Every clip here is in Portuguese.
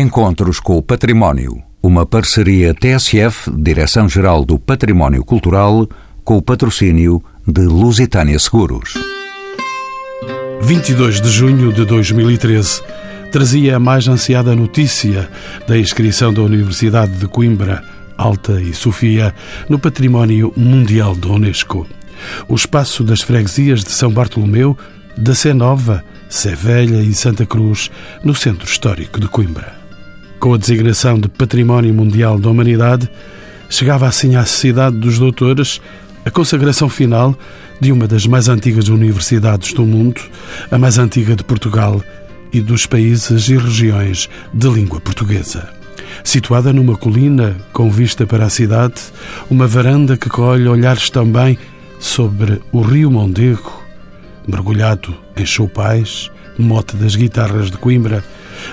Encontros com o Património. Uma parceria TSF, Direção-Geral do Património Cultural, com o patrocínio de Lusitânia Seguros. 22 de junho de 2013 trazia a mais ansiada notícia da inscrição da Universidade de Coimbra, Alta e Sofia no Património Mundial da Unesco. O espaço das freguesias de São Bartolomeu, da Sé Nova, Sé Velha e Santa Cruz, no centro histórico de Coimbra. Com a designação de Património Mundial da Humanidade, chegava assim à cidade dos doutores a consagração final de uma das mais antigas universidades do mundo, a mais antiga de Portugal e dos países e regiões de língua portuguesa. Situada numa colina com vista para a cidade, uma varanda que colhe olhares também sobre o rio Mondego, mergulhado em choupais, mote das guitarras de Coimbra,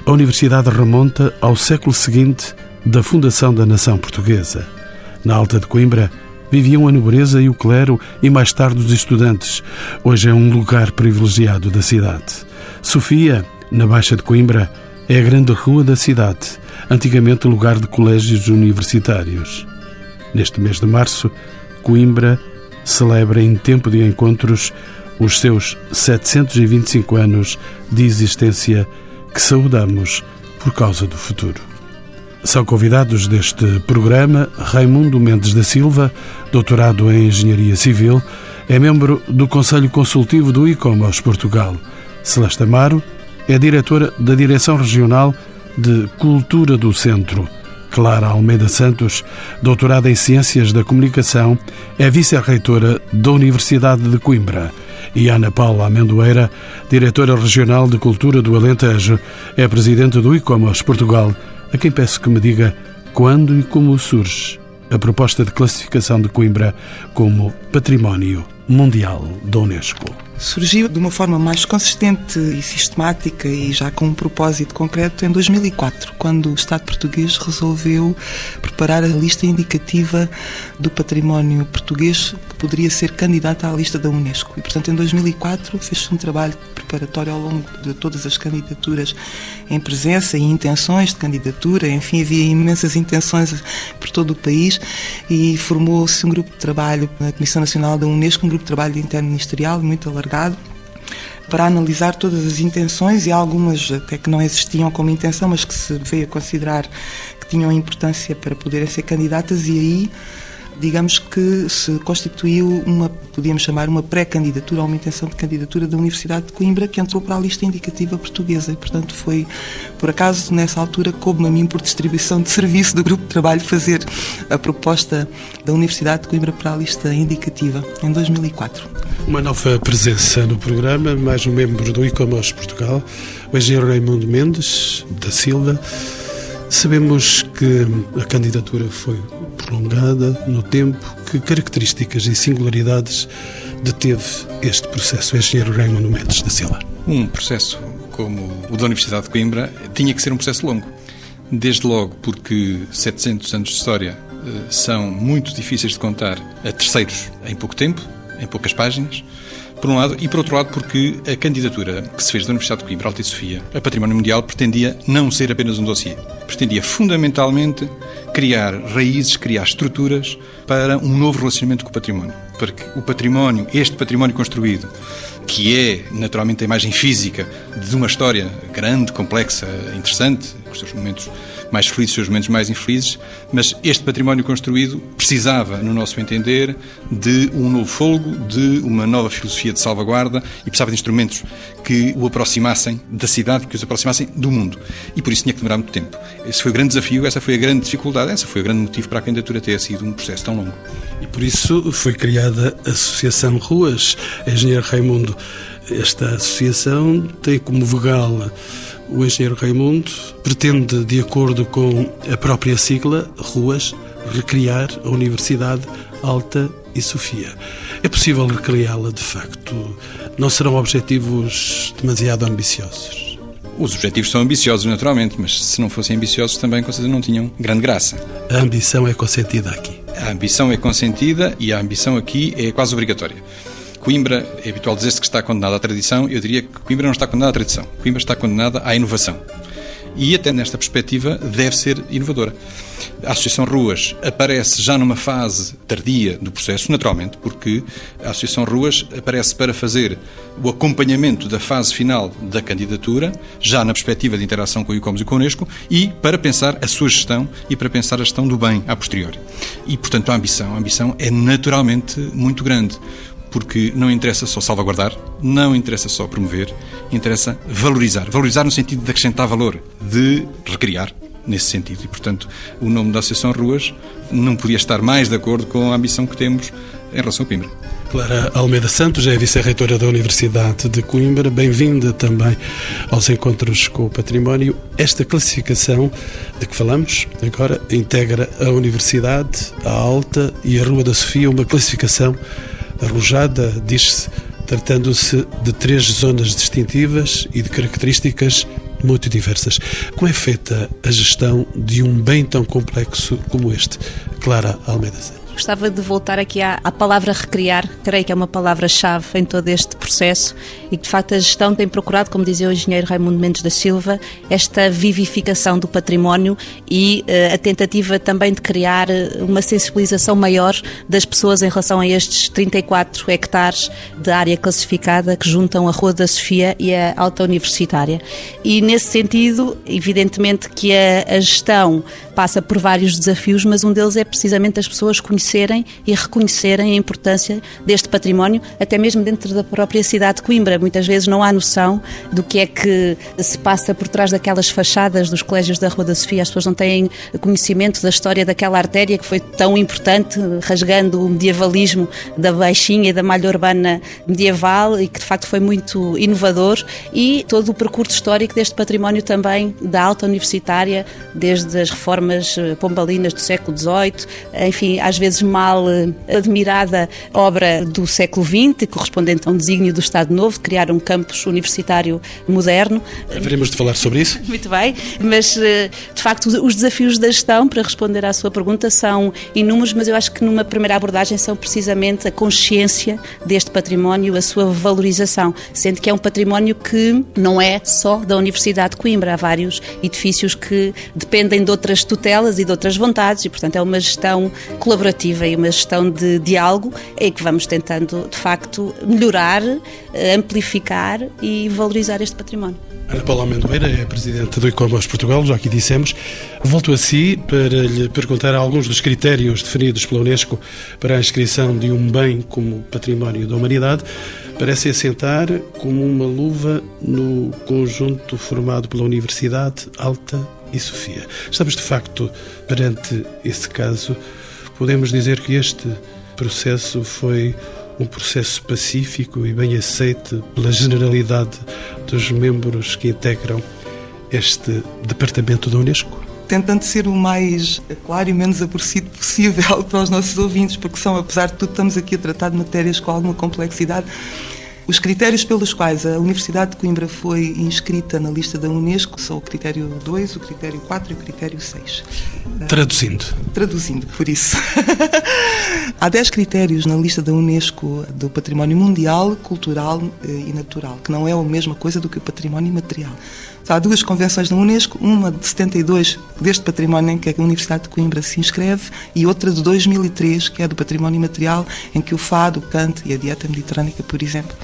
a universidade remonta ao século seguinte da fundação da nação portuguesa. Na Alta de Coimbra viviam a nobreza e o clero e mais tarde os estudantes. Hoje é um lugar privilegiado da cidade. Sofia, na Baixa de Coimbra, é a grande rua da cidade, antigamente lugar de colégios universitários. Neste mês de março, Coimbra celebra em tempo de encontros os seus 725 anos de existência que saudamos por causa do futuro. São convidados deste programa Raimundo Mendes da Silva, doutorado em Engenharia Civil, é membro do Conselho Consultivo do ICOMOS Portugal. Celeste Amaro é diretora da Direção Regional de Cultura do Centro. Clara Almeida Santos, doutorada em Ciências da Comunicação, é vice-reitora da Universidade de Coimbra. E Ana Paula Amendoeira, diretora regional de Cultura do Alentejo, é presidente do ICOMOS Portugal, a quem peço que me diga quando e como surge a proposta de classificação de Coimbra como Património Mundial da Unesco surgiu de uma forma mais consistente e sistemática e já com um propósito concreto em 2004, quando o Estado português resolveu preparar a lista indicativa do património português que poderia ser candidata à lista da Unesco. E, portanto, em 2004 fez-se um trabalho preparatório ao longo de todas as candidaturas em presença e intenções de candidatura. Enfim, havia imensas intenções por todo o país e formou-se um grupo de trabalho na Comissão Nacional da Unesco, um grupo de trabalho interministerial muito alargado alargado para analisar todas as intenções e algumas até que não existiam como intenção, mas que se veio a considerar que tinham importância para poderem ser candidatas e aí digamos que se constituiu uma, podíamos chamar uma pré-candidatura ou uma intenção de candidatura da Universidade de Coimbra que entrou para a lista indicativa portuguesa e, portanto, foi, por acaso, nessa altura, coube-me a mim, por distribuição de serviço do grupo de trabalho, fazer a proposta da Universidade de Coimbra para a lista indicativa, em 2004. Uma nova presença no programa, mais um membro do ICOMOS Portugal, o engenheiro Raimundo Mendes, da Silva. Sabemos que a candidatura foi prolongada no tempo. Que características e singularidades deteve este processo, o engenheiro Raimundo Mendes da Silva? Um processo como o da Universidade de Coimbra tinha que ser um processo longo. Desde logo porque 700 anos de história eh, são muito difíceis de contar a terceiros em pouco tempo, em poucas páginas por um lado, e por outro lado, porque a candidatura que se fez da Universidade de Coimbra, Alta e Sofia, a Património Mundial, pretendia não ser apenas um dossiê. Pretendia fundamentalmente criar raízes, criar estruturas para um novo relacionamento com o património. Para que o património, este património construído, que é naturalmente a imagem física de uma história grande, complexa, interessante, com os seus momentos mais felizes, os seus momentos mais infelizes, mas este património construído precisava, no nosso entender, de um novo folgo, de uma nova filosofia de salvaguarda e precisava de instrumentos que o aproximassem da cidade, que os aproximassem do mundo. E por isso tinha que demorar muito tempo. Esse foi o grande desafio, essa foi a grande dificuldade, essa foi o grande motivo para a candidatura ter sido um processo tão longo. Por isso foi criada a Associação Ruas, Engenheiro Raimundo. Esta associação tem como vogal o engenheiro Raimundo pretende, de acordo com a própria sigla, Ruas, recriar a Universidade Alta e Sofia. É possível recriá-la de facto? Não serão objetivos demasiado ambiciosos? Os objetivos são ambiciosos, naturalmente, mas se não fossem ambiciosos também, com certeza, não tinham grande graça. A ambição é consentida aqui. A ambição é consentida e a ambição aqui é quase obrigatória. Coimbra, é habitual dizer-se que está condenada à tradição, eu diria que Coimbra não está condenada à tradição. Coimbra está condenada à inovação. E até nesta perspectiva deve ser inovadora. A Associação Ruas aparece já numa fase tardia do processo, naturalmente, porque a Associação Ruas aparece para fazer o acompanhamento da fase final da candidatura, já na perspectiva de interação com o ICOMOS e com a Unesco, e para pensar a sua gestão e para pensar a gestão do bem a posteriori. E, portanto, a ambição, a ambição é naturalmente muito grande porque não interessa só salvaguardar, não interessa só promover, interessa valorizar. Valorizar no sentido de acrescentar valor, de recriar, nesse sentido. E, portanto, o nome da Associação Ruas não podia estar mais de acordo com a ambição que temos em relação ao Coimbra. Clara Almeida Santos é vice-reitora da Universidade de Coimbra. Bem-vinda também aos Encontros com o Património. Esta classificação de que falamos agora integra a Universidade, a Alta e a Rua da Sofia, uma classificação arrojada, diz-se, tratando-se de três zonas distintivas e de características muito diversas. Como é feita a gestão de um bem tão complexo como este? Clara Almeida Santos. Gostava de voltar aqui à, à palavra recriar, creio que é uma palavra-chave em todo este processo e que, de facto, a gestão tem procurado, como dizia o engenheiro Raimundo Mendes da Silva, esta vivificação do património e uh, a tentativa também de criar eh, uma sensibilização maior das pessoas em relação a estes 34 hectares de área classificada que juntam a Rua da Sofia e a Alta Universitária. E, nesse sentido, evidentemente que a, a gestão passa por vários desafios, mas um deles é precisamente as pessoas conhecerem conhecerem e reconhecerem a importância deste património, até mesmo dentro da própria cidade de Coimbra. Muitas vezes não há noção do que é que se passa por trás daquelas fachadas dos colégios da Rua da Sofia. As pessoas não têm conhecimento da história daquela artéria que foi tão importante, rasgando o medievalismo da Baixinha e da malha urbana medieval e que de facto foi muito inovador e todo o percurso histórico deste património também da alta universitária, desde as reformas eh, pombalinas do século XVIII, enfim, às vezes vezes mal eh, admirada obra do século XX, correspondente a um desígnio do Estado Novo, de criar um campus universitário moderno. Veremos de falar sobre isso. Muito bem, mas eh, de facto os desafios da gestão, para responder à sua pergunta, são inúmeros, mas eu acho que numa primeira abordagem são precisamente a consciência deste património, a sua valorização, sendo que é um património que não é só da Universidade de Coimbra, há vários edifícios que dependem de outras tutelas e de outras vontades e, portanto, é uma gestão colaborativa e uma gestão de diálogo é que vamos tentando, de facto, melhorar, eh, amplificar e valorizar este património. Ana Paula Amendoeira é Presidente do Ecomos Portugal, já aqui dissemos. Volto a si para lhe perguntar alguns dos critérios definidos pela Unesco para a inscrição de um bem como Património da Humanidade. Parece assentar como uma luva no conjunto formado pela Universidade, Alta e Sofia. Estamos, de facto, perante esse caso Podemos dizer que este processo foi um processo pacífico e bem aceite pela generalidade dos membros que integram este departamento da Unesco? Tentando ser o mais claro e menos aborrecido possível para os nossos ouvintes, porque são, apesar de tudo, estamos aqui a tratar de matérias com alguma complexidade. Os critérios pelos quais a Universidade de Coimbra foi inscrita na lista da Unesco são o critério 2, o critério 4 e o critério 6. Traduzindo. Traduzindo, por isso. Há 10 critérios na lista da Unesco do património mundial, cultural eh, e natural, que não é a mesma coisa do que o património material. Há duas convenções da Unesco, uma de 72 deste património em que a Universidade de Coimbra se inscreve e outra de 2003, que é do património material, em que o fado, o canto e a dieta mediterrânica, por exemplo,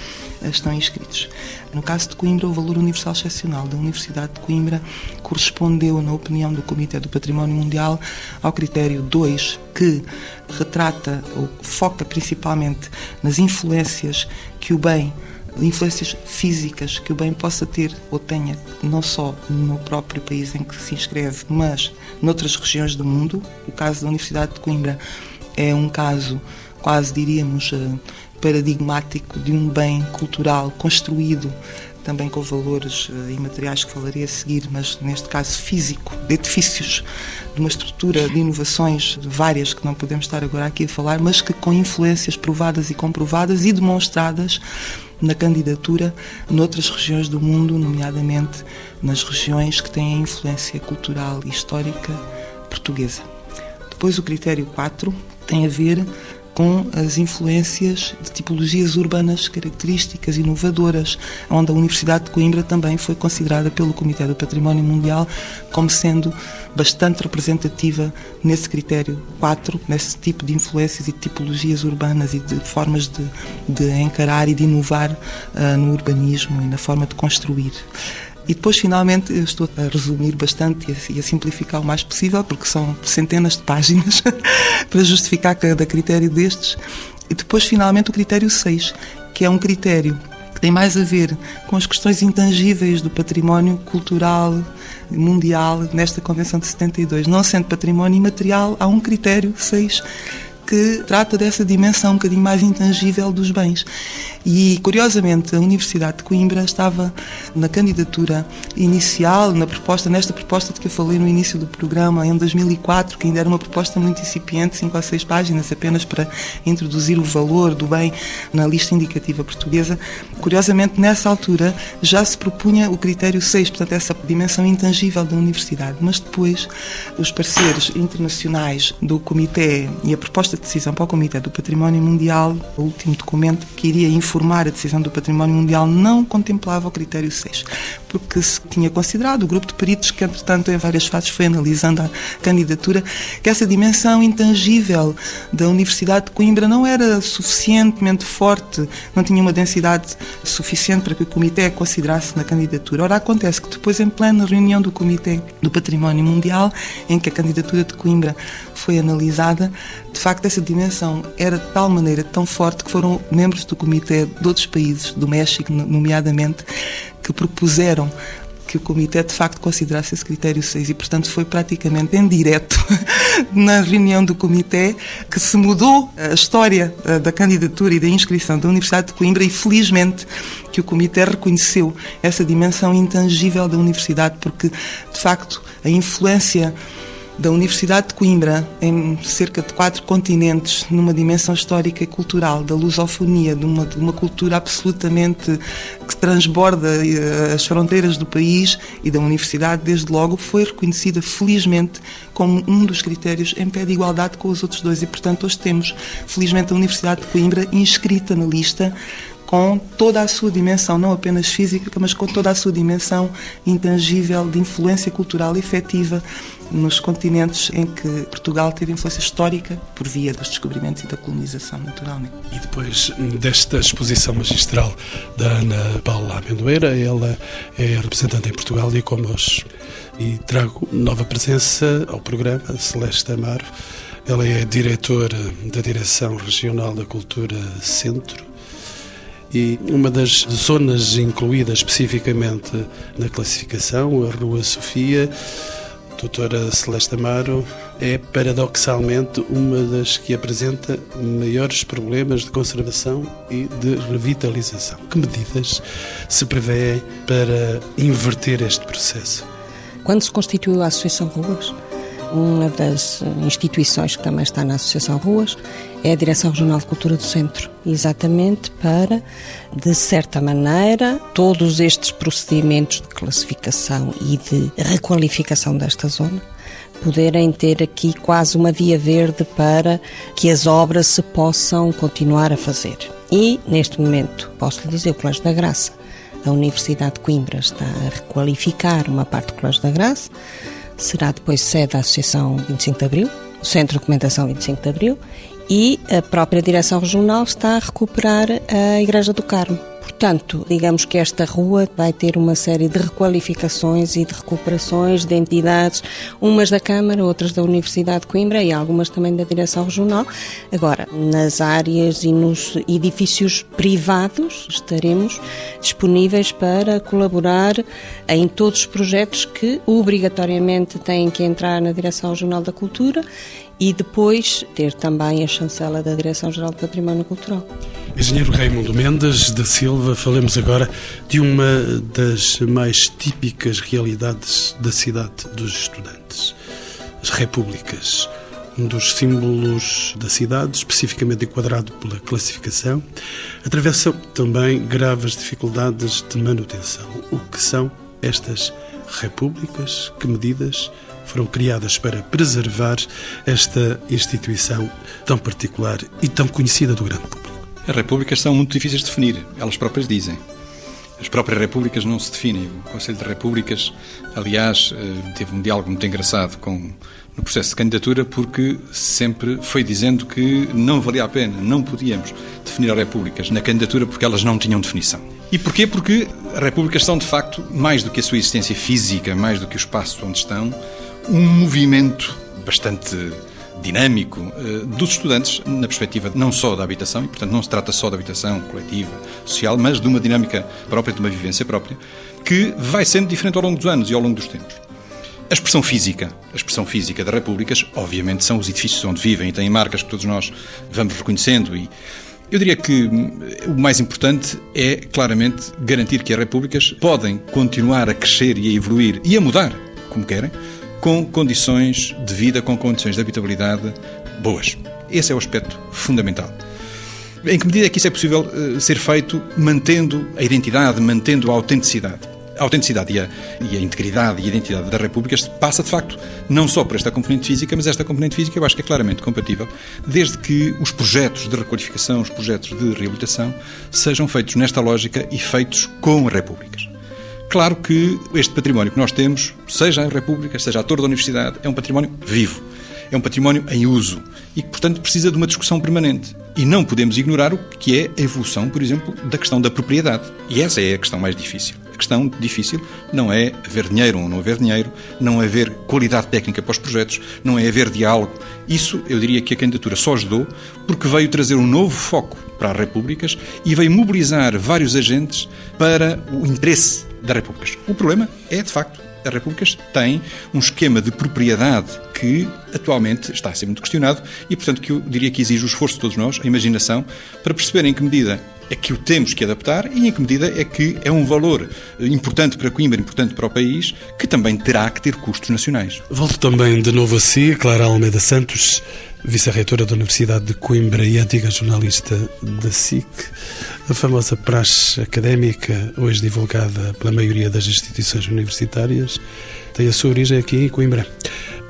estão inscritos. No caso de Coimbra, o valor universal excepcional da Universidade de Coimbra correspondeu, na opinião do Comitê do Património Mundial, ao critério 2, que retrata ou foca principalmente nas influências que o bem influências físicas que o bem possa ter ou tenha, não só no próprio país em que se inscreve, mas noutras regiões do mundo. O caso da Universidade de Coimbra é um caso, quase diríamos, eh, paradigmático de um bem cultural construído também com valores uh, imateriais que falarei a seguir, mas neste caso físico, de edifícios, de uma estrutura de inovações várias que não podemos estar agora aqui a falar, mas que com influências provadas e comprovadas e demonstradas na candidatura noutras regiões do mundo, nomeadamente nas regiões que têm a influência cultural e histórica portuguesa. Depois o critério 4 tem a ver com as influências de tipologias urbanas características, inovadoras, onde a Universidade de Coimbra também foi considerada pelo Comitê do Património Mundial como sendo bastante representativa nesse critério 4, nesse tipo de influências e tipologias urbanas e de formas de, de encarar e de inovar uh, no urbanismo e na forma de construir. E depois, finalmente, eu estou a resumir bastante e a, simplificar o mais possível, porque são centenas de páginas para justificar cada critério destes. E depois, finalmente, o critério 6, que é um critério que tem mais a ver com as questões intangíveis do património cultural mundial nesta Convenção de 72. Não sendo património imaterial, há um critério 6 que trata dessa dimensão um bocadinho mais intangível dos bens. E, curiosamente, a Universidade de Coimbra estava na candidatura inicial, na proposta, nesta proposta de que eu falei no início do programa, em 2004, que ainda era uma proposta muito incipiente, cinco ou seis páginas, apenas para introduzir o valor do bem na lista indicativa portuguesa. Curiosamente, nessa altura, já se propunha o critério 6, portanto, essa dimensão intangível da universidade. Mas depois, os parceiros internacionais do Comitê e a proposta decisão para o Comitê do Património Mundial, o último documento que iria informar a decisão do Património Mundial, não contemplava o critério 6, porque se tinha considerado, o grupo de peritos que, entretanto, em várias fases foi analisando a candidatura, que essa dimensão intangível da Universidade de Coimbra não era suficientemente forte, não tinha uma densidade suficiente para que o Comitê a considerasse na candidatura. Ora, acontece que depois, em plena reunião do Comitê do Património Mundial, em que a candidatura de Coimbra foi analisada, de facto, essa dimensão era de tal maneira tão forte que foram membros do comitê de outros países, do México, nomeadamente, que propuseram que o Comitê de facto considerasse esse critério 6 e, portanto, foi praticamente em direto na reunião do Comitê que se mudou a história eh, da candidatura e da inscrição da Universidade de Coimbra. E, felizmente, que o Comitê reconheceu essa dimensão intangível da Universidade, porque, de facto, a influência da Universidade de Coimbra, em cerca de quatro continentes, numa dimensão histórica e cultural, da lusofonia, de uma, de uma cultura absolutamente que transborda eh, as fronteiras do país e da Universidade, desde logo, foi reconhecida, felizmente, como um dos critérios em pé de igualdade com os outros dois. E, portanto, hoje temos, felizmente, a Universidade de Coimbra inscrita na lista com toda a sua dimensão, não apenas física, mas com toda a sua dimensão intangível de influência cultural efetiva nos continentes em que Portugal teve influência histórica por via dos descobrimentos e da colonização, naturalmente. E depois desta exposição magistral da Ana Paula Amendoeira, ela é representante em Portugal e connosco. E trago nova presença ao programa, Celeste Amaro. Ela é diretora da Direção Regional da Cultura Centro e uma das zonas incluídas especificamente na classificação, a Rua Sofia, doutora Celeste Amaro, é paradoxalmente uma das que apresenta maiores problemas de conservação e de revitalização. Que medidas se prevêem para inverter este processo? Quando se constituiu a Associação Ruas, uma das instituições que também está na Associação Ruas é a Direção Regional de Cultura do Centro, exatamente para, de certa maneira, todos estes procedimentos de classificação e de requalificação desta zona poderem ter aqui quase uma via verde para que as obras se possam continuar a fazer. E, neste momento, posso lhe dizer, o Colégio da Graça, da Universidade de Coimbra, está a requalificar uma parte do Colégio da Graça, será depois sede da Associação 25 de Abril, o Centro de Documentação 25 de Abril, e a própria Direção Regional está a recuperar a Igreja do Carmo. Portanto, digamos que esta rua vai ter uma série de requalificações e de recuperações de entidades, umas da Câmara, outras da Universidade de Coimbra e algumas também da Direção Regional. Agora, nas áreas e nos edifícios privados, estaremos disponíveis para colaborar em todos os projetos que obrigatoriamente têm que entrar na Direção Regional da Cultura e depois ter também a chancela da Direção-Geral do Património Cultural. Engenheiro Raimundo Mendes da Silva, falemos agora de uma das mais típicas realidades da cidade dos estudantes, as repúblicas. Um dos símbolos da cidade, especificamente enquadrado pela classificação, atravessa também graves dificuldades de manutenção. O que são estas repúblicas? Que medidas foram criadas para preservar esta instituição tão particular e tão conhecida do grande público? As repúblicas são muito difíceis de definir, elas próprias dizem. As próprias repúblicas não se definem. O Conselho de Repúblicas, aliás, eh, teve um diálogo muito engraçado com no processo de candidatura porque sempre foi dizendo que não valia a pena, não podíamos definir as repúblicas na candidatura porque elas não tinham definição. E porquê? Porque as repúblicas são, de facto, mais do que a sua existência física, mais do que o espaço onde estão, um movimento bastante dinâmico eh, dos estudantes na perspectiva não só da habitação, e portanto não se trata só da habitação coletiva, social, mas de uma dinâmica própria, de uma vivência própria, que vai sendo diferente ao longo dos anos e ao longo dos tempos. A expressão física, a expressão física das repúblicas, obviamente são os edifícios onde vivem e têm marcas que todos nós vamos reconhecendo e eu diria que hum, o mais importante é claramente garantir que as repúblicas podem continuar a crescer e a evoluir e a mudar, como querem, com condições de vida, com condições de habitabilidade boas. Esse é o aspecto fundamental. Em que medida é que isso é possível uh, ser feito mantendo a identidade, mantendo a autenticidade? a autenticidade e a, e a, integridade e a identidade das repúblicas passa, de facto, não só por esta componente física, mas esta componente física eu acho que é claramente compatível, desde que os projetos de requalificação, os projetos de reabilitação, sejam feitos nesta lógica e feitos com as repúblicas. Claro que este património que nós temos, seja a República, seja a Torre da Universidade, é um património vivo, é um património em uso e que, portanto, precisa de uma discussão permanente. E não podemos ignorar o que é a evolução, por exemplo, da questão da propriedade. E essa é a questão mais difícil. A questão difícil não é haver dinheiro ou não haver dinheiro, não é haver qualidade técnica para os projetos, não é haver diálogo. Isso eu diria que a candidatura só ajudou porque veio trazer um novo foco para as repúblicas e veio mobilizar vários agentes para o interesse das repúblicas. O problema é, de facto, as repúblicas têm um esquema de propriedade que atualmente está a ser muito questionado e, portanto, que eu diria que exige o esforço de todos nós, a imaginação, para perceber em que medida é que o temos que adaptar e em que medida é que é um valor importante para Coimbra, importante para o país, que também terá que ter custos nacionais. Volto também de novo a si, Clara Almeida Santos, vice-reitora da Universidade de Coimbra e antiga jornalista da SIC. A famosa praxe académica, hoje divulgada pela maioria das instituições universitárias, tem a sua origem aqui em Coimbra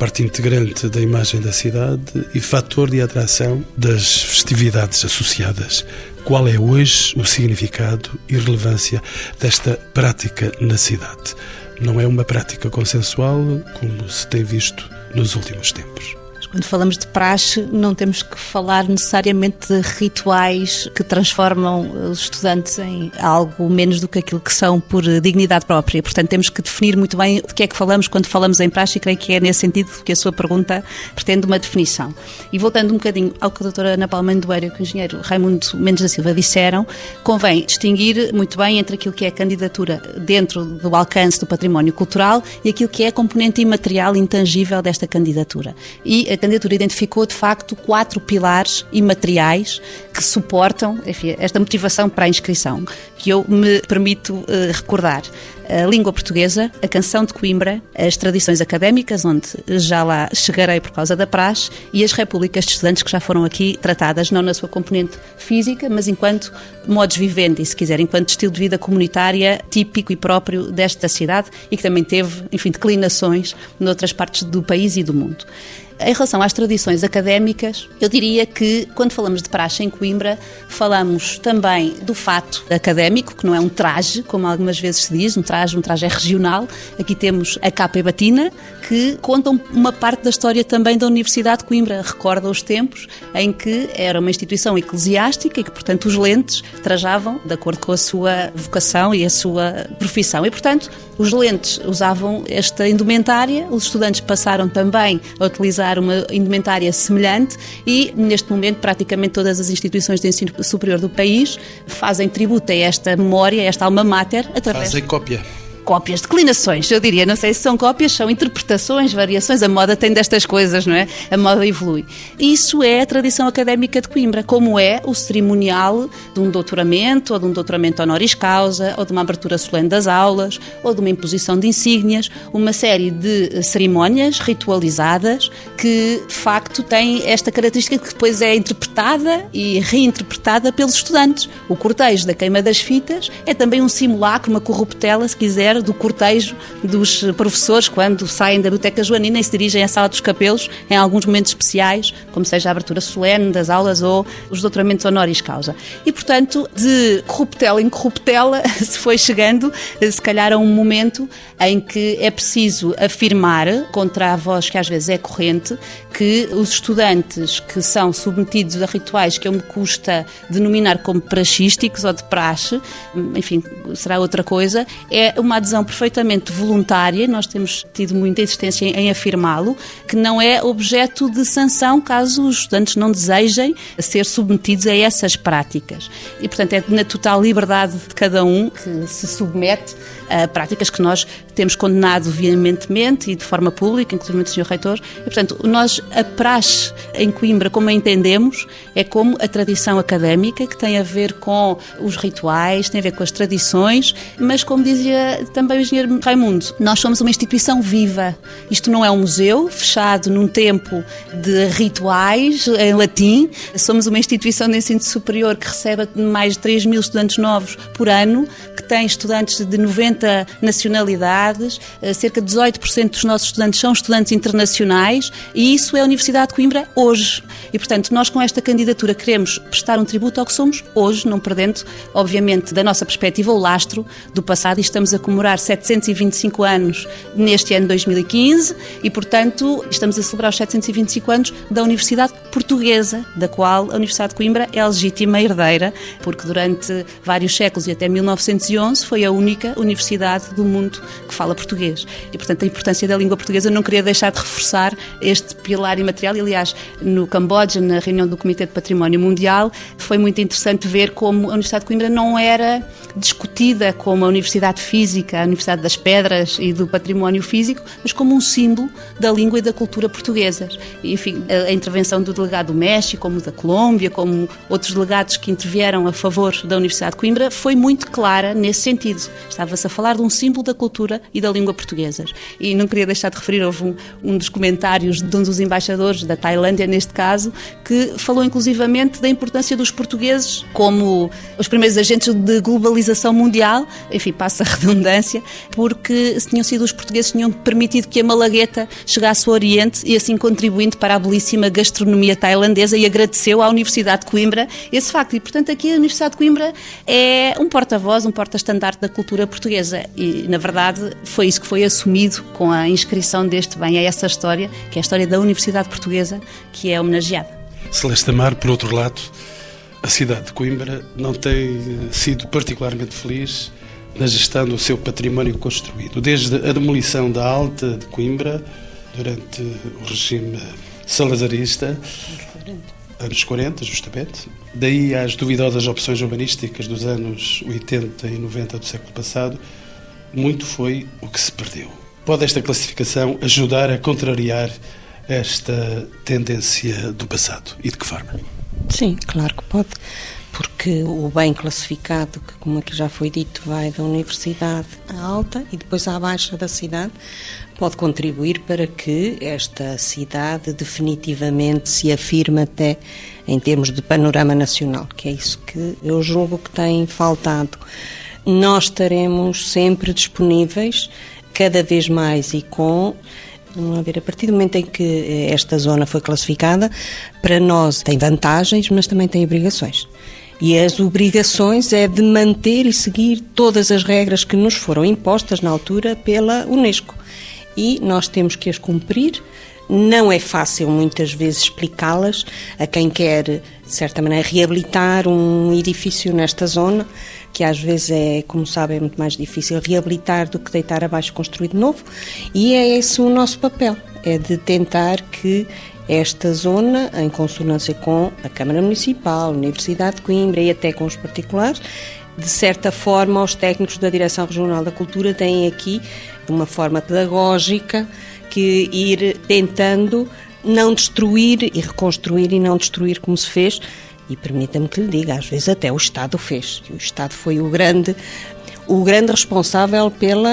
parte integrante da imagem da cidade e fator de atração das festividades associadas. Qual é hoje o significado e relevância desta prática na cidade? Não é uma prática consensual como se tem visto nos últimos tempos. Quando falamos de praxe, não temos que falar necessariamente de rituais que transformam os estudantes em algo menos do que aquilo que são por dignidade própria. Portanto, temos que definir muito bem o que é que falamos quando falamos em praxe e creio que é nesse sentido que a sua pergunta pretende uma definição. E voltando um bocadinho ao que a doutora Ana Palma Doeiro e o engenheiro Raimundo Mendes da Silva disseram, convém distinguir muito bem entre aquilo que é candidatura dentro do alcance do património cultural e aquilo que é componente imaterial, intangível desta candidatura. E candidatura identificou, de facto, quatro pilares imateriais que suportam enfim, esta motivação para a inscrição, que eu me permito uh, recordar a língua portuguesa, a canção de Coimbra, as tradições académicas, onde já lá chegarei por causa da praxe, e as repúblicas de estudantes que já foram aqui tratadas, não na sua componente física, mas enquanto modos vivendi, se quiser, enquanto estilo de vida comunitária típico e próprio desta cidade e que também teve, enfim, declinações noutras partes do país e do mundo. Em relação às tradições académicas, eu diria que quando falamos de praxe em Coimbra, falamos também do fato académico, que não é um traje, como algumas vezes se diz, um traje, um traje é regional. Aqui temos a capa e batina, que contam uma parte da história também da Universidade de Coimbra. Recorda os tempos em que era uma instituição eclesiástica e que, portanto, os lentes trajavam de acordo com a sua vocação e a sua profissão. E, portanto, os lentes usavam esta indumentária, os estudantes passaram também a utilizar uma indumentária semelhante e, neste momento, praticamente todas as instituições de ensino superior do país fazem tributo a esta memória, a esta alma mater, através... Fazem cópia cópias, declinações, eu diria, não sei se são cópias, são interpretações, variações, a moda tem destas coisas, não é? A moda evolui. Isso é a tradição académica de Coimbra, como é o cerimonial de um doutoramento, ou de um doutoramento honoris causa, ou de uma abertura solene das aulas, ou de uma imposição de insígnias, uma série de cerimónias ritualizadas que, de facto, têm esta característica que depois é interpretada e reinterpretada pelos estudantes. O cortejo da queima das fitas é também um simulacro, uma corruptela, se quiser, do cortejo dos professores quando saem da Biblioteca Joanina e se dirigem à Sala dos Capelos em alguns momentos especiais, como seja a abertura solene das aulas ou os doutoramentos honoris causa. E, portanto, de corruptela em corruptela se foi chegando, se calhar, a um momento em que é preciso afirmar, contra a voz que às vezes é corrente, que os estudantes que são submetidos a rituais que eu me custa denominar como praxísticos ou de praxe, enfim, será outra coisa, é uma adesão perfeitamente voluntária, nós temos tido muita insistência em, em afirmá-lo, que não é objeto de sanção caso os estudantes não desejem ser submetidos a essas práticas. E, portanto, é na total liberdade de cada um que se submete a práticas que nós temos condenado veementemente e de forma pública, inclusive o Sr. Reitor. E, portanto, nós, a praxe em Coimbra, como a entendemos, é como a tradição académica, que tem a ver com os rituais, tem a ver com as tradições, mas, como dizia também o engenheiro Raimundo, nós somos uma instituição viva. Isto não é um museu fechado num tempo de rituais em latim. Somos uma instituição de ensino superior que recebe mais de 3 mil estudantes novos por ano, que tem estudantes de 90 nacionalidades, eh, cerca de 18% dos nossos estudantes são estudantes internacionais e isso é a Universidade de Coimbra hoje. E, portanto, nós com esta candidatura queremos prestar um tributo ao que somos hoje, não perdendo, obviamente, da nossa perspectiva, o lastro do passado e estamos a comemorar 725 anos neste ano 2015 e, portanto, estamos a celebrar os 725 anos da Universidade Portuguesa, da qual a Universidade de Coimbra é a legítima herdeira, porque durante vários séculos e até 1911 foi a única universidade do mundo que fala português. E, portanto, a importância da língua portuguesa não queria deixar de reforçar este pilar imaterial. Aliás, no Camboja, na reunião do Comitê de Património Mundial, foi muito interessante ver como a Universidade de Coimbra não era discutida como a Universidade Física, a Universidade das Pedras e do Património Físico, mas como um símbolo da língua e da cultura portuguesas. Enfim, a intervenção do delegado do México, como da Colômbia, como outros delegados que intervieram a favor da Universidade de Coimbra, foi muito clara nesse sentido. Estava-se a falar de um símbolo da cultura e da língua portuguesas. E não queria deixar de referir, houve um, um dos comentários de um dos embaixadores da Tailândia, neste caso, que falou inclusivamente da importância dos portugueses como os primeiros agentes de globalização mundial, enfim, passa a redundância, porque tinham sido os portugueses que tinham permitido que a Malagueta chegasse ao Oriente e assim contribuindo para a belíssima gastronomia tailandesa e agradeceu à Universidade de Coimbra esse facto. E, portanto, aqui a Universidade de Coimbra é um porta-voz, um porta-estandarte da cultura portuguesa e, na verdade, foi isso que foi assumido com a inscrição deste bem a essa história, que é a história da Universidade Portuguesa, que é homenageada. Celeste Amar, por outro lado, a cidade de Coimbra não tem sido particularmente feliz na gestão do seu património construído. Desde a demolição da Alta de Coimbra, durante o regime salazarista, anos 40, justamente, daí às duvidosas opções urbanísticas dos anos 80 e 90 do século passado, muito foi o que se perdeu. Pode esta classificação ajudar a contrariar esta tendência do passado e de que forma? Sim, claro que pode, porque o bem classificado, que como aqui já foi dito, vai da universidade alta e depois à baixa da cidade, pode contribuir para que esta cidade definitivamente se afirme até em termos de panorama nacional, que é isso que eu julgo que tem faltado. Nós estaremos sempre disponíveis, cada vez mais e com Vamos ver, a partir do momento em que eh, esta zona foi classificada, para nós tem vantagens, mas também tem obrigações. E as obrigações é de manter e seguir todas as regras que nos foram impostas na altura pela Unesco. E nós temos que as cumprir. Não é fácil muitas vezes explicá-las a quem quer, de certa maneira, reabilitar um edifício nesta zona que às vezes é, como sabem, é muito mais difícil reabilitar do que deitar abaixo construído novo, e é esse o nosso papel, é de tentar que esta zona, em consonância com a Câmara Municipal, a Universidade de Coimbra e até com os particulares, de certa forma, os técnicos da Direção Regional da Cultura têm aqui, de uma forma pedagógica, que ir tentando não destruir e reconstruir e não destruir como se fez, e permita-me que lhe diga, às vezes até o Estado fez. O Estado foi o grande o grande responsável pela,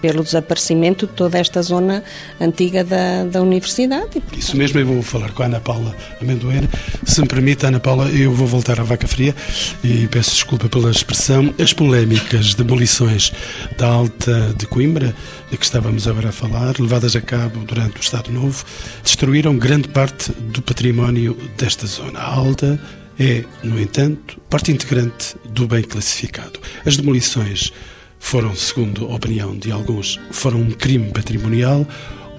pelo desaparecimento de toda esta zona antiga da, da universidade. Isso mesmo eu vou falar com a Ana Paula Amendoeira. Se me permite, Ana Paula, eu vou voltar à vaca fria e peço desculpa pela expressão. As polémicas demolições da Alta de Coimbra, de que estávamos agora a falar, levadas a cabo durante o Estado Novo, destruíram grande parte do património desta zona. A Alta é, no entanto, parte integrante do bem classificado. As demolições foram, segundo a opinião de alguns, foram um crime patrimonial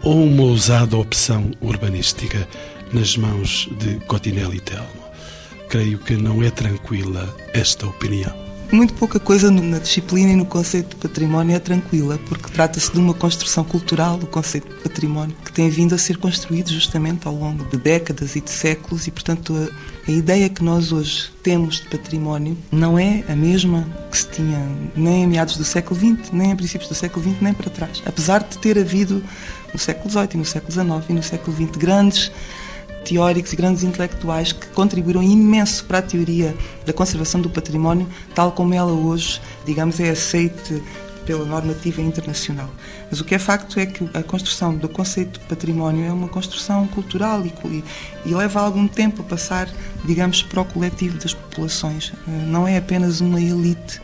ou uma ousada opção urbanística nas mãos de Cotinelli Telmo. Creio que não é tranquila esta opinião. Muito pouca coisa na disciplina e no conceito de património é tranquila, porque trata-se de uma construção cultural, o conceito de património, que tem vindo a ser construído justamente ao longo de décadas e de séculos, e portanto a ideia que nós hoje temos de património não é a mesma que se tinha nem em meados do século XX, nem em princípios do século XX, nem para trás. Apesar de ter havido no século XVIII, e no século XIX e no século XX grandes teóricos e grandes intelectuais que contribuíram imenso para a teoria da conservação do património, tal como ela hoje, digamos, é aceite pela normativa internacional. Mas o que é facto é que a construção do conceito de património é uma construção cultural e, e, leva algum tempo a passar, digamos, para o coletivo das populações. Eh, não é apenas uma elite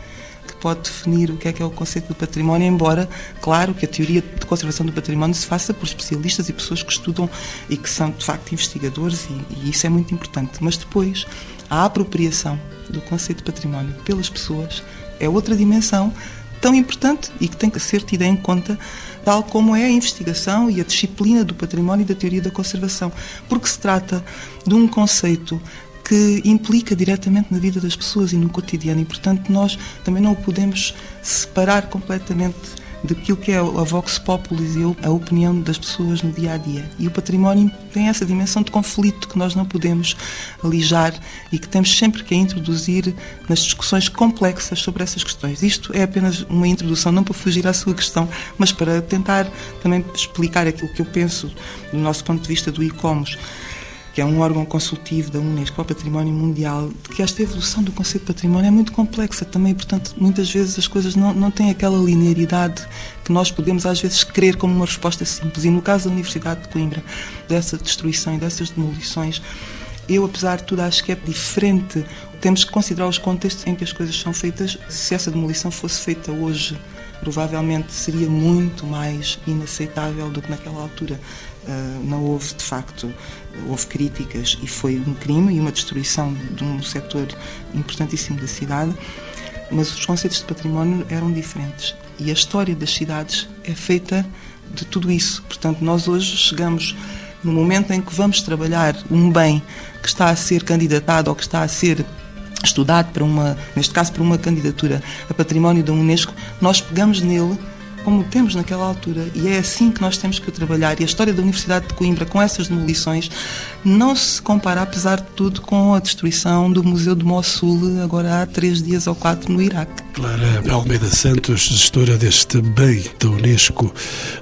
pode definir o que é que é o conceito do património, embora, claro, que a teoria de conservação do património se faça por especialistas e pessoas que estudam e que são, de facto, investigadores, e, e isso é muito importante. Mas depois, a apropriação do conceito de património pelas pessoas é outra dimensão tão importante e que tem que ser tida em conta, tal como é a investigação e a disciplina do património e da teoria da conservação, porque se trata de um conceito que implica diretamente na vida das pessoas e no cotidiano. E, portanto, nós também não o podemos separar completamente daquilo que é a vox populis e a opinião das pessoas no dia a dia. E o património tem essa dimensão de conflito que nós não podemos alijar e que temos sempre que introduzir nas discussões complexas sobre essas questões. Isto é apenas uma introdução, não para fugir à sua questão, mas para tentar também explicar aquilo que eu penso do nosso ponto de vista do ICOMOS que é um órgão consultivo da Unesco para o Património Mundial, de que esta evolução do conceito de património é muito complexa também, portanto, muitas vezes as coisas não, não têm aquela linearidade que nós podemos às vezes querer como uma resposta simples. E no caso da Universidade de Coimbra, dessa destruição e dessas demolições, eu, apesar de tudo, acho que é diferente. Temos que considerar os contextos em que as coisas são feitas. Se essa demolição fosse feita hoje, provavelmente seria muito mais inaceitável do que naquela altura. Uh, não houve, de facto, houve críticas e foi um crime e uma destruição de um setor importantíssimo da cidade, mas os conceitos de património eram diferentes. E a história das cidades é feita de tudo isso. Portanto, nós hoje chegamos no momento em que vamos trabalhar um bem que está a ser candidatado ou que está a ser estudado para uma, neste caso para uma candidatura a património da Unesco, nós pegamos nele como temos naquela altura, e é assim que nós temos que trabalhar. E a história da Universidade de Coimbra, com essas demolições, não se compara, apesar de tudo, com a destruição do Museu de Mossul, agora há três dias ou quatro, no Iraque. Clara Almeida Santos, gestora deste bem da Unesco.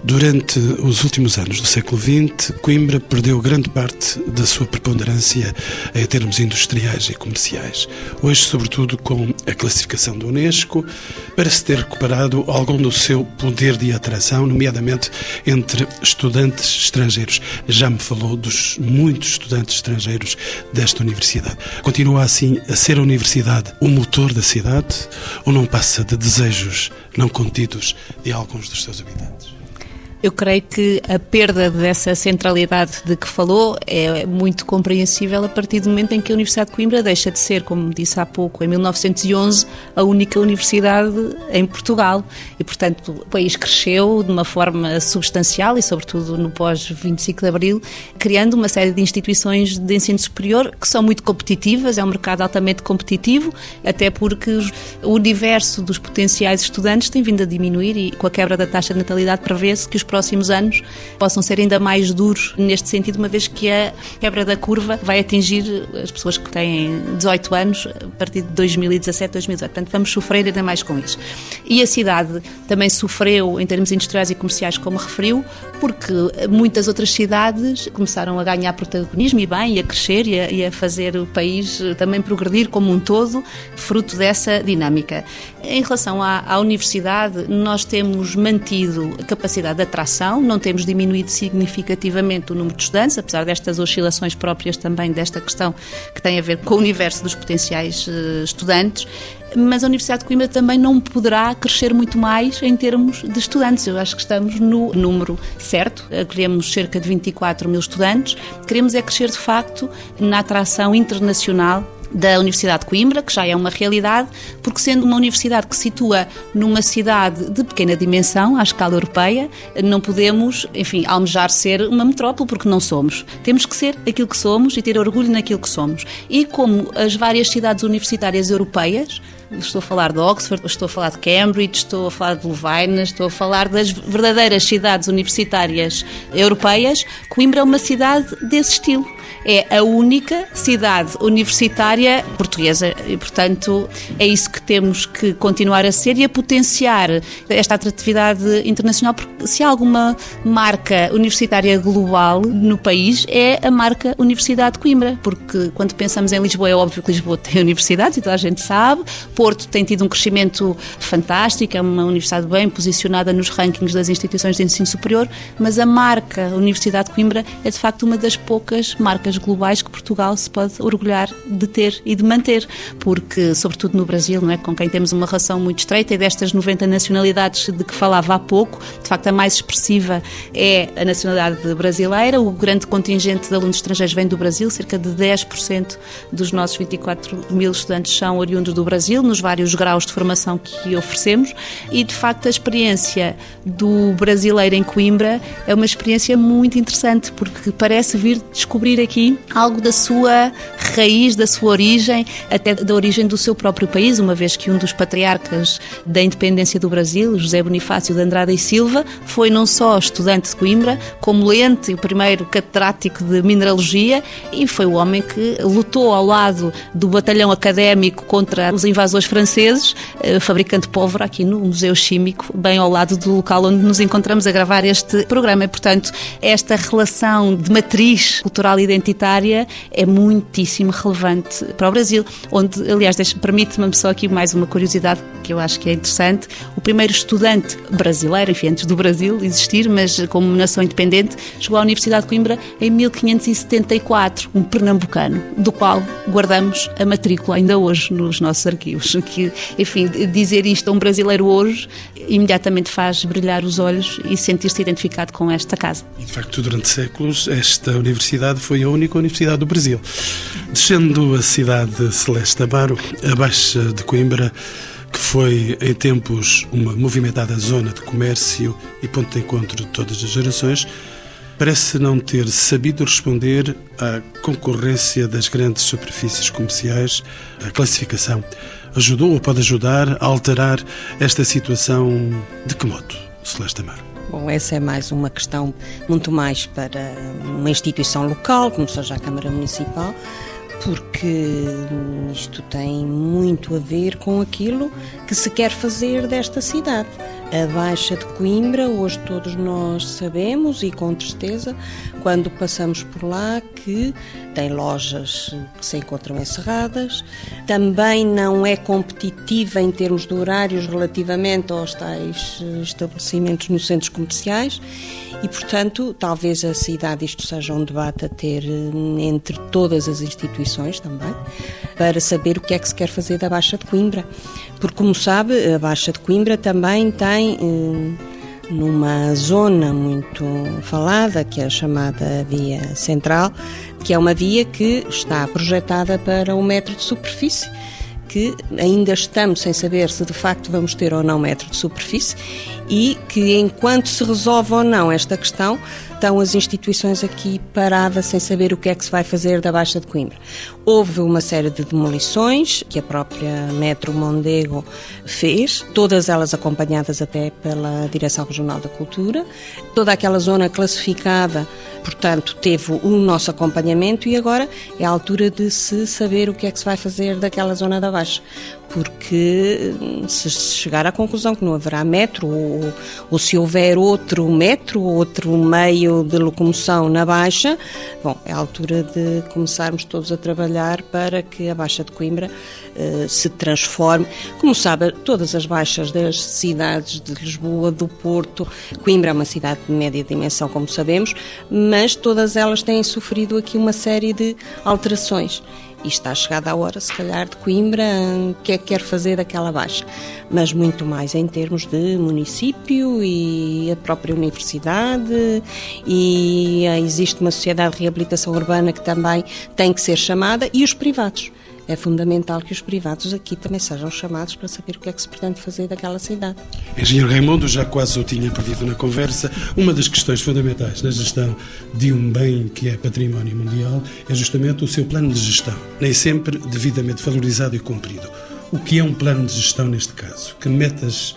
Durante os últimos anos do século XX, Coimbra perdeu grande parte da sua preponderância em termos industriais e comerciais. Hoje, sobretudo com a classificação da Unesco, para se ter recuperado algum do seu poder de atração, nomeadamente entre estudantes estrangeiros. Já me falou dos muitos estudantes estrangeiros desta universidade. Continua assim a ser a universidade o motor da cidade ou não passa de desejos não contidos de alguns dos seus habitantes? Eu creio que a perda dessa centralidade de que falou é muito compreensível a partir do momento em que a Universidade de Coimbra deixa de ser, como disse há pouco, em 1911, a única universidade em Portugal. E, portanto, o país cresceu de uma forma substancial e, sobretudo, no pós-25 de Abril, criando uma série de instituições de ensino superior que são muito competitivas, é um mercado altamente competitivo, até porque o universo dos potenciais estudantes tem vindo a diminuir e, com a quebra da taxa de natalidade, prevê-se que os próximos anos possam ser ainda mais duros neste sentido, uma vez que a quebra da curva vai atingir as pessoas que têm 18 anos a partir de 2017, 2018. Portanto, vamos sofrer ainda mais com isso. E a cidade também sofreu em termos industriais e comerciais, como referiu, porque muitas outras cidades começaram a ganhar protagonismo e bem, e a crescer e a, e a fazer o país também progredir como um todo, fruto dessa dinâmica. Em relação à, à universidade, nós temos mantido a capacidade de atração, não temos diminuído significativamente o número de estudantes, apesar destas oscilações próprias também desta questão que tem a ver com o universo dos potenciais eh, estudantes mas a Universidade de Coimbra também não poderá crescer muito mais em termos de estudantes. Eu acho que estamos no número certo, acolhemos cerca de 24 mil estudantes. Queremos é crescer de facto na atração internacional da Universidade de Coimbra, que já é uma realidade, porque sendo uma universidade que se situa numa cidade de pequena dimensão, à escala europeia, não podemos, enfim, almejar ser uma metrópole, porque não somos. Temos que ser aquilo que somos e ter orgulho naquilo que somos. E como as várias cidades universitárias europeias, estou a falar de Oxford, estou a falar de Cambridge, estou a falar de Louvain, estou a falar das verdadeiras cidades universitárias europeias, Coimbra é uma cidade desse estilo é a única cidade universitária portuguesa e, portanto, é isso que temos que continuar a ser e a potenciar esta atratividade internacional, porque se há alguma marca universitária global no país é a marca Universidade de Coimbra, porque quando pensamos em Lisboa é óbvio que Lisboa tem universidades e toda a gente sabe, Porto tem tido um crescimento fantástico, é uma universidade bem posicionada nos rankings das instituições de ensino superior, mas a marca Universidade de Coimbra é de facto uma das poucas marcas globais que Portugal se pode orgulhar de ter e de manter, porque, sobretudo no Brasil, não é, com quem temos uma relação muito estreita, e destas 90 nacionalidades de que falava há pouco, de facto a mais expressiva é a nacionalidade brasileira, o grande contingente de alunos estrangeiros vem do Brasil, cerca de 10% dos nossos 24 mil estudantes são oriundos do Brasil, nos vários graus de formação que oferecemos, e de facto a experiência do brasileiro em Coimbra é uma experiência muito interessante, porque parece vir descobrir aqui algo da sua raiz, da sua origem, até da origem do seu próprio país, uma vez que um dos patriarcas da independência do Brasil, José Bonifácio de Andrade e Silva, foi não só estudante de Coimbra, como lente e o primeiro catedrático de mineralogia e foi o homem que lutou ao lado do batalhão académico contra os invasores franceses, eh, fabricante pólvora aqui no Museu Químico, bem ao lado do local onde nos encontramos a gravar este programa. E, portanto, esta relação de matriz cultural identitária é muitíssimo relevante para o Brasil, onde, aliás, permite-me só aqui mais uma curiosidade que eu acho que é interessante. O primeiro estudante brasileiro, enfim, antes do Brasil existir, mas como nação independente, chegou à Universidade de Coimbra em 1574, um pernambucano, do qual guardamos a matrícula ainda hoje nos nossos arquivos. Que, enfim, dizer isto a um brasileiro hoje imediatamente faz brilhar os olhos e sentir-se identificado com esta casa. E, de facto, durante séculos, esta universidade foi a única universidade do Brasil. Descendo a cidade de Celeste Amaro, a Baixa de Coimbra, que foi em tempos uma movimentada zona de comércio e ponto de encontro de todas as gerações, parece não ter sabido responder à concorrência das grandes superfícies comerciais. A classificação ajudou ou pode ajudar a alterar esta situação de que modo, Celeste Amaro? Bom, essa é mais uma questão muito mais para uma instituição local, como seja a Câmara Municipal, porque isto tem muito a ver com aquilo que se quer fazer desta cidade. A Baixa de Coimbra, hoje todos nós sabemos e com tristeza, quando passamos por lá, que tem lojas que se encontram encerradas, também não é competitiva em termos de horários relativamente aos tais estabelecimentos nos centros comerciais e, portanto, talvez a cidade, isto seja um debate a ter eh, entre todas as instituições também, para saber o que é que se quer fazer da Baixa de Coimbra. Porque, como sabe, a Baixa de Coimbra também tem. Eh, numa zona muito falada, que é a chamada Via Central, que é uma via que está projetada para um metro de superfície que ainda estamos sem saber se de facto vamos ter ou não metro de superfície e que enquanto se resolve ou não esta questão, estão as instituições aqui paradas sem saber o que é que se vai fazer da Baixa de Coimbra. Houve uma série de demolições que a própria Metro Mondego fez, todas elas acompanhadas até pela Direção Regional da Cultura. Toda aquela zona classificada, portanto, teve o nosso acompanhamento e agora é a altura de se saber o que é que se vai fazer daquela zona da Baixa porque hum, se chegar à conclusão que não haverá metro, ou, ou, se houver outro metro, outro meio de locomoção na Baixa, bom, é a altura de começarmos todos a trabalhar para que a Baixa de Coimbra uh, se transforme. Como sabe, todas as baixas das cidades de Lisboa, do Porto, Coimbra é uma cidade de média dimensão, como sabemos, mas todas elas têm sofrido aqui uma série de alterações e está chegada a hora, se calhar, de Coimbra, o que é que quer fazer daquela baixa. Mas muito mais em termos de município e a própria universidade, e existe uma sociedade de reabilitação urbana que também tem que ser chamada, e os privados é fundamental que os privados aqui também sejam chamados para saber o que é que se pretende fazer daquela cidade. Engenheiro Raimundo, já quase o tinha perdido na conversa, uma das questões fundamentais na gestão de um bem que é património mundial é justamente o seu plano de gestão, nem sempre devidamente valorizado e cumprido. O que é um plano de gestão neste caso? Que metas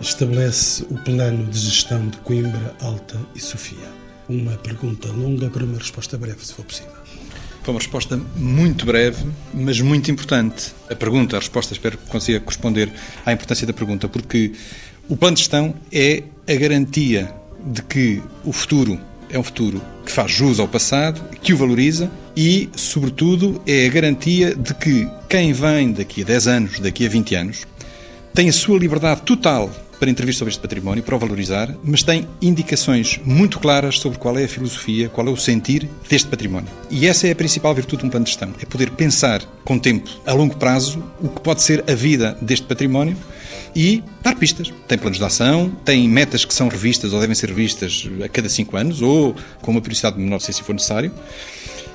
estabelece o plano de gestão de Coimbra, Alta e Sofia? Uma pergunta longa para uma resposta breve, se for possível. Foi uma resposta muito breve, mas muito importante. A pergunta, a resposta, espero que consiga corresponder à importância da pergunta, porque o plano de gestão é a garantia de que o futuro é um futuro que faz jus ao passado, que o valoriza e, sobretudo, é a garantia de que quem vem daqui a 10 anos, daqui a 20 anos, tem a sua liberdade total para intervir sobre este património, para o valorizar, mas tem indicações muito claras sobre qual é a filosofia, qual é o sentir deste património. E essa é a principal virtude de um plano de gestão, é poder pensar com tempo, a longo prazo, o que pode ser a vida deste património e dar pistas. Tem planos de ação, tem metas que são revistas ou devem ser revistas a cada cinco anos ou com uma periodicidade menor se for necessário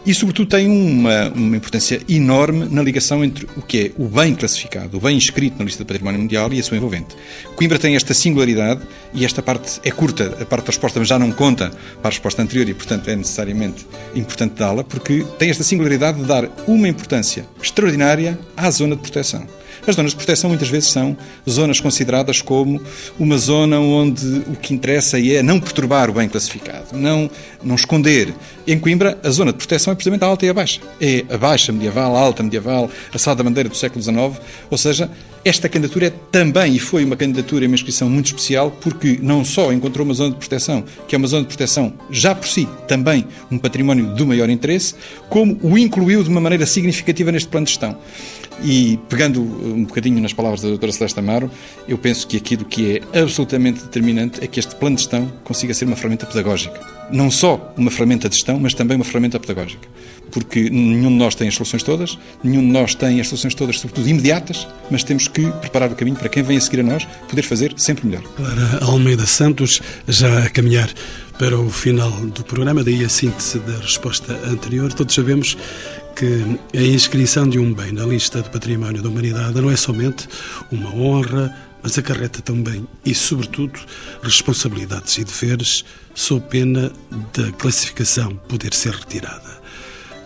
e, sobretudo, tem uma, uma importância enorme na ligação entre o que é o bem classificado, o bem inscrito na lista do património mundial e a sua envolvente. Coimbra tem esta singularidade e esta parte é curta, a parte da resposta, já não conta para a resposta anterior e, portanto, é necessariamente importante dá-la, porque tem esta singularidade de dar uma importância extraordinária à zona de proteção. As zonas de proteção muitas vezes são zonas consideradas como uma zona onde o que interessa é não perturbar o bem classificado, não, não esconder. Em Coimbra, a zona de proteção é precisamente a alta e a baixa. É a baixa medieval, a alta medieval, a sala da bandeira do século XIX, ou seja, esta candidatura é também e foi uma candidatura e uma inscrição muito especial porque não só encontrou uma zona de proteção, que é uma zona de proteção já por si também um património do maior interesse, como o incluiu de uma maneira significativa neste plano de gestão. E pegando um bocadinho nas palavras da doutora Celeste Amaro, eu penso que aquilo que é absolutamente determinante é que este plano de gestão consiga ser uma ferramenta pedagógica. Não só uma ferramenta de gestão, mas também uma ferramenta pedagógica. Porque nenhum de nós tem as soluções todas, nenhum de nós tem as soluções todas, sobretudo imediatas, mas temos que preparar o caminho para quem vem a seguir a nós poder fazer sempre melhor. Clara Almeida Santos, já a caminhar para o final do programa, daí a síntese da resposta anterior. Todos sabemos que a inscrição de um bem na lista do património da humanidade não é somente uma honra, mas acarreta também e, sobretudo, responsabilidades e deveres, sob pena da classificação poder ser retirada.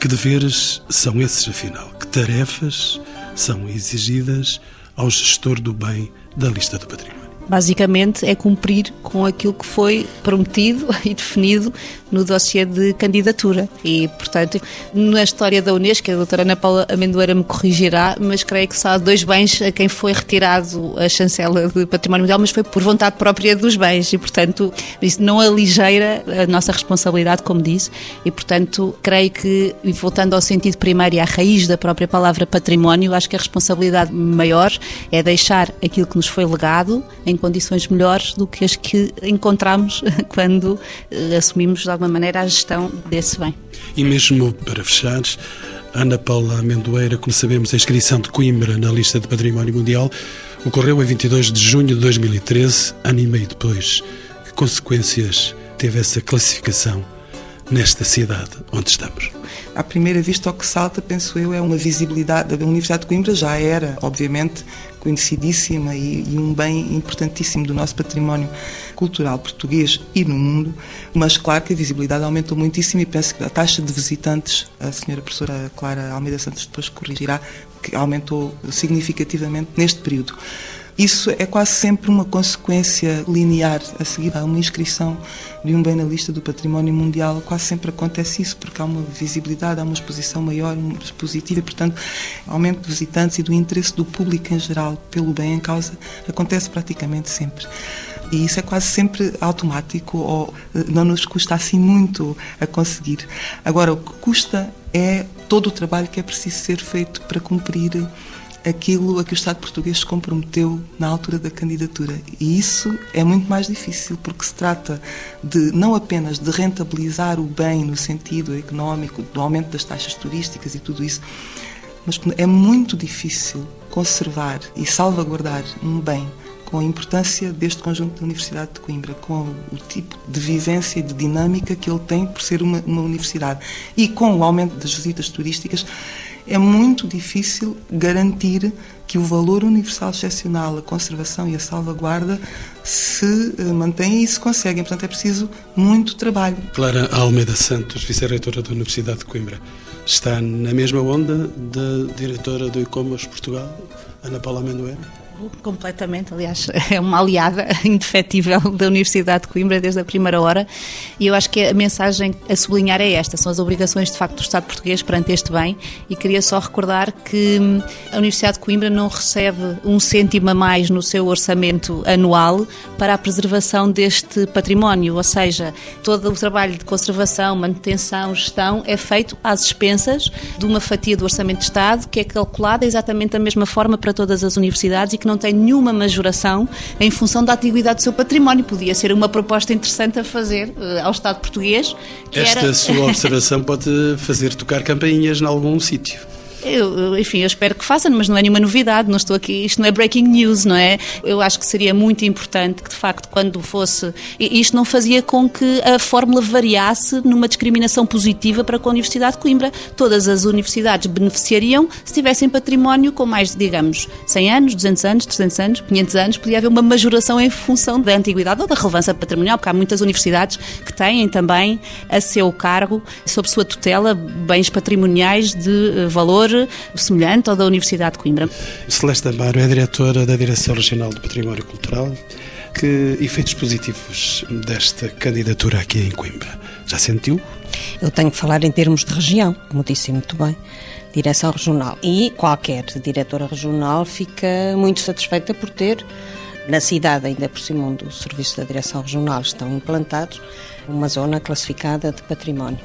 Que deveres são esses, afinal? Que tarefas são exigidas ao gestor do bem da lista do património? Basicamente é cumprir com aquilo que foi prometido e definido no dossiê de candidatura. E, portanto, na história da Unesco, a doutora Ana Paula Amendoeira me corrigirá, mas creio que só há dois bens a quem foi retirado a chancela de património mundial, mas foi por vontade própria dos bens e, portanto, isso não aligeira a nossa responsabilidade, como disse, e, portanto, creio que, voltando ao sentido primário e à raiz da própria palavra património, acho que a responsabilidade maior é deixar aquilo que nos foi legado em condições melhores do que as que encontramos quando eh, assumimos de alguma maneira a gestão desse bem. E mesmo para fechar, Ana Paula Amendoeira, como sabemos, a inscrição de Coimbra na lista de Património Mundial ocorreu em 22 de junho de 2013, ano e meio depois. Que consequências teve essa classificação nesta cidade onde estamos? À primeira vista, o que salta, penso eu, é uma visibilidade. A Universidade de Coimbra já era, obviamente, conhecidíssima e, e, um bem importantíssimo do nosso património cultural português e no mundo, mas claro que a visibilidade aumentou muitíssimo e penso que a taxa de visitantes, a senhora professora Clara Almeida Santos depois corrigirá, que aumentou significativamente neste período. Isso é quase sempre uma consequência linear a seguir a uma inscrição de um bem na lista do património mundial. Quase sempre acontece isso, porque há uma visibilidade, há uma exposição maior, muito positiva, e, portanto, aumento de visitantes e do interesse do público em geral pelo bem em causa acontece praticamente sempre. E isso é quase sempre automático ou eh, não nos custa assim muito a conseguir. Agora, o que custa é todo o trabalho que é preciso ser feito para cumprir aquilo a que o Estado português se comprometeu na altura da candidatura. E isso é muito mais difícil, porque se trata de não apenas de rentabilizar o bem no sentido económico, do aumento das taxas turísticas e tudo isso, mas é muito difícil conservar e salvaguardar um bem com a importância deste conjunto da Universidade de Coimbra, com o tipo de vivência e de dinâmica que ele tem por ser uma, uma universidade e com o aumento das visitas turísticas, é muito difícil garantir que o valor universal excepcional, a conservação e a salvaguarda se eh, mantém e se conseguem. Portanto, é preciso muito trabalho. Clara Almeida Santos, vice-reitora da Universidade de Coimbra, está na mesma onda da diretora do ICOMOS Portugal, Ana Paula Amendoeira? Completamente, aliás, é uma aliada indefetível da Universidade de Coimbra desde a primeira hora. E eu acho que a mensagem a sublinhar é esta, são as obrigações de facto do Estado português perante este bem. E queria só recordar que hum, a Universidade de Coimbra não recebe um cêntimo a mais no seu orçamento anual para a preservação deste património, ou seja, todo o trabalho de conservação, manutenção, gestão é feito às expensas de uma fatia do orçamento de Estado que é calculada exatamente da mesma forma para todas as universidades que não tem nenhuma majoração em função da antiguidade do seu património. Podia ser uma proposta interessante a fazer uh, ao Estado português. Esta era... sua observação pode fazer tocar campainhas em algum sítio. Eu, enfim, eu espero que façam, mas não é nenhuma novidade, não estou aqui, isto não é breaking news, não é? Eu acho que seria muito importante que, de facto, quando fosse. Isto não fazia com que a fórmula variasse numa discriminação positiva para com a Universidade de Coimbra. Todas as universidades beneficiariam se tivessem património com mais, digamos, 100 anos, 200 anos, 300 anos, 500 anos, podia haver uma majoração em função da antiguidade ou da relevância patrimonial, porque há muitas universidades que têm também a seu cargo, sob sua tutela, bens patrimoniais de eh, valor semelhante ao da Universidade de Coimbra. Celeste Amaro é diretora da Direção Regional do Património Cultural. Que efeitos positivos desta candidatura aqui em Coimbra? Já sentiu? Eu tenho que falar em termos de região, como disse muito bem direção regional. E qualquer diretora regional fica muito satisfeita por ter, na cidade, ainda por cima onde o serviço da direção regional estão implantados, uma zona classificada de património.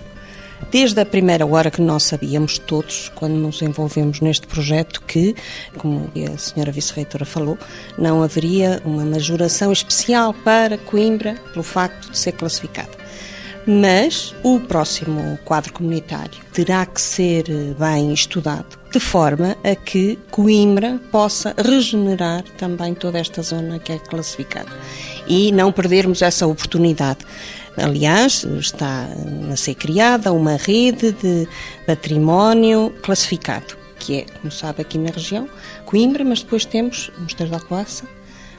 Desde a primeira hora que nós sabíamos todos, quando nos envolvemos neste projeto, que, como a senhora vice-reitora falou, não haveria uma majoração especial para Coimbra pelo facto de ser classificada. Mas o próximo quadro comunitário terá que ser bem estudado, de forma a que Coimbra possa regenerar também toda esta zona que é classificada e não perdermos essa oportunidade. Aliás, está a ser criada uma rede de património classificado, que é, como sabe, aqui na região, Coimbra, mas depois temos Mosteiro da Alcoaça,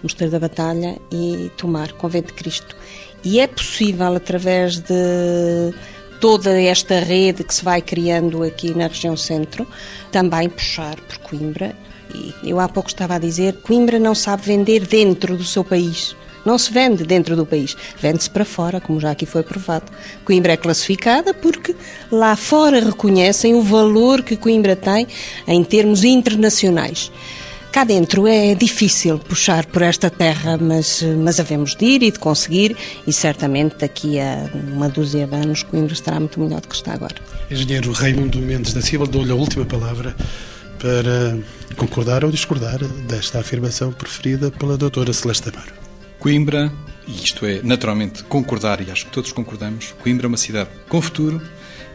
Mosteiro da Batalha e Tomar, Convento de Cristo. E é possível, através de toda esta rede que se vai criando aqui na região centro, também puxar por Coimbra. E eu há pouco estava a dizer, Coimbra não sabe vender dentro do seu país. Não se vende dentro do país, vende-se para fora, como já aqui foi provado. Coimbra é classificada porque lá fora reconhecem o valor que Coimbra tem em termos internacionais. Cá dentro é difícil puxar por esta terra, mas, mas havemos de ir e de conseguir, e certamente daqui a uma dúzia de anos Coimbra estará muito melhor do que está agora. Engenheiro Raimundo Mendes da Silva, dou-lhe a última palavra para concordar ou discordar desta afirmação preferida pela doutora Celeste Amaro. Coimbra, e isto é naturalmente concordar, e acho que todos concordamos, Coimbra é uma cidade com futuro,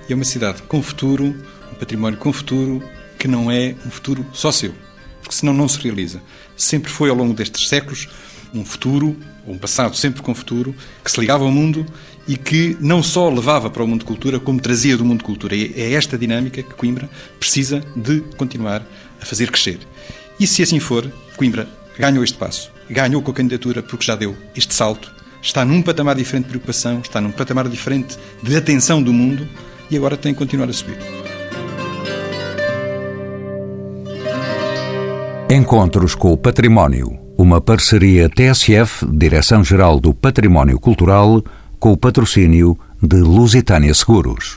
e é uma cidade com futuro, um património com futuro, que não é um futuro só seu, porque senão não se realiza. Sempre foi ao longo destes séculos um futuro, um passado sempre com futuro, que se ligava ao mundo e que não só levava para o mundo de cultura, como trazia do mundo de cultura. E é esta dinâmica que Coimbra precisa de continuar a fazer crescer. E se assim for, Coimbra ganhou este passo, ganhou com a candidatura porque já deu este salto, está num patamar diferente de preocupação, está num patamar diferente de atenção do mundo e agora tem que continuar a subir. Encontros com o Património. Uma parceria TSF, Direção-Geral do Património Cultural, com o patrocínio de Lusitânia Seguros.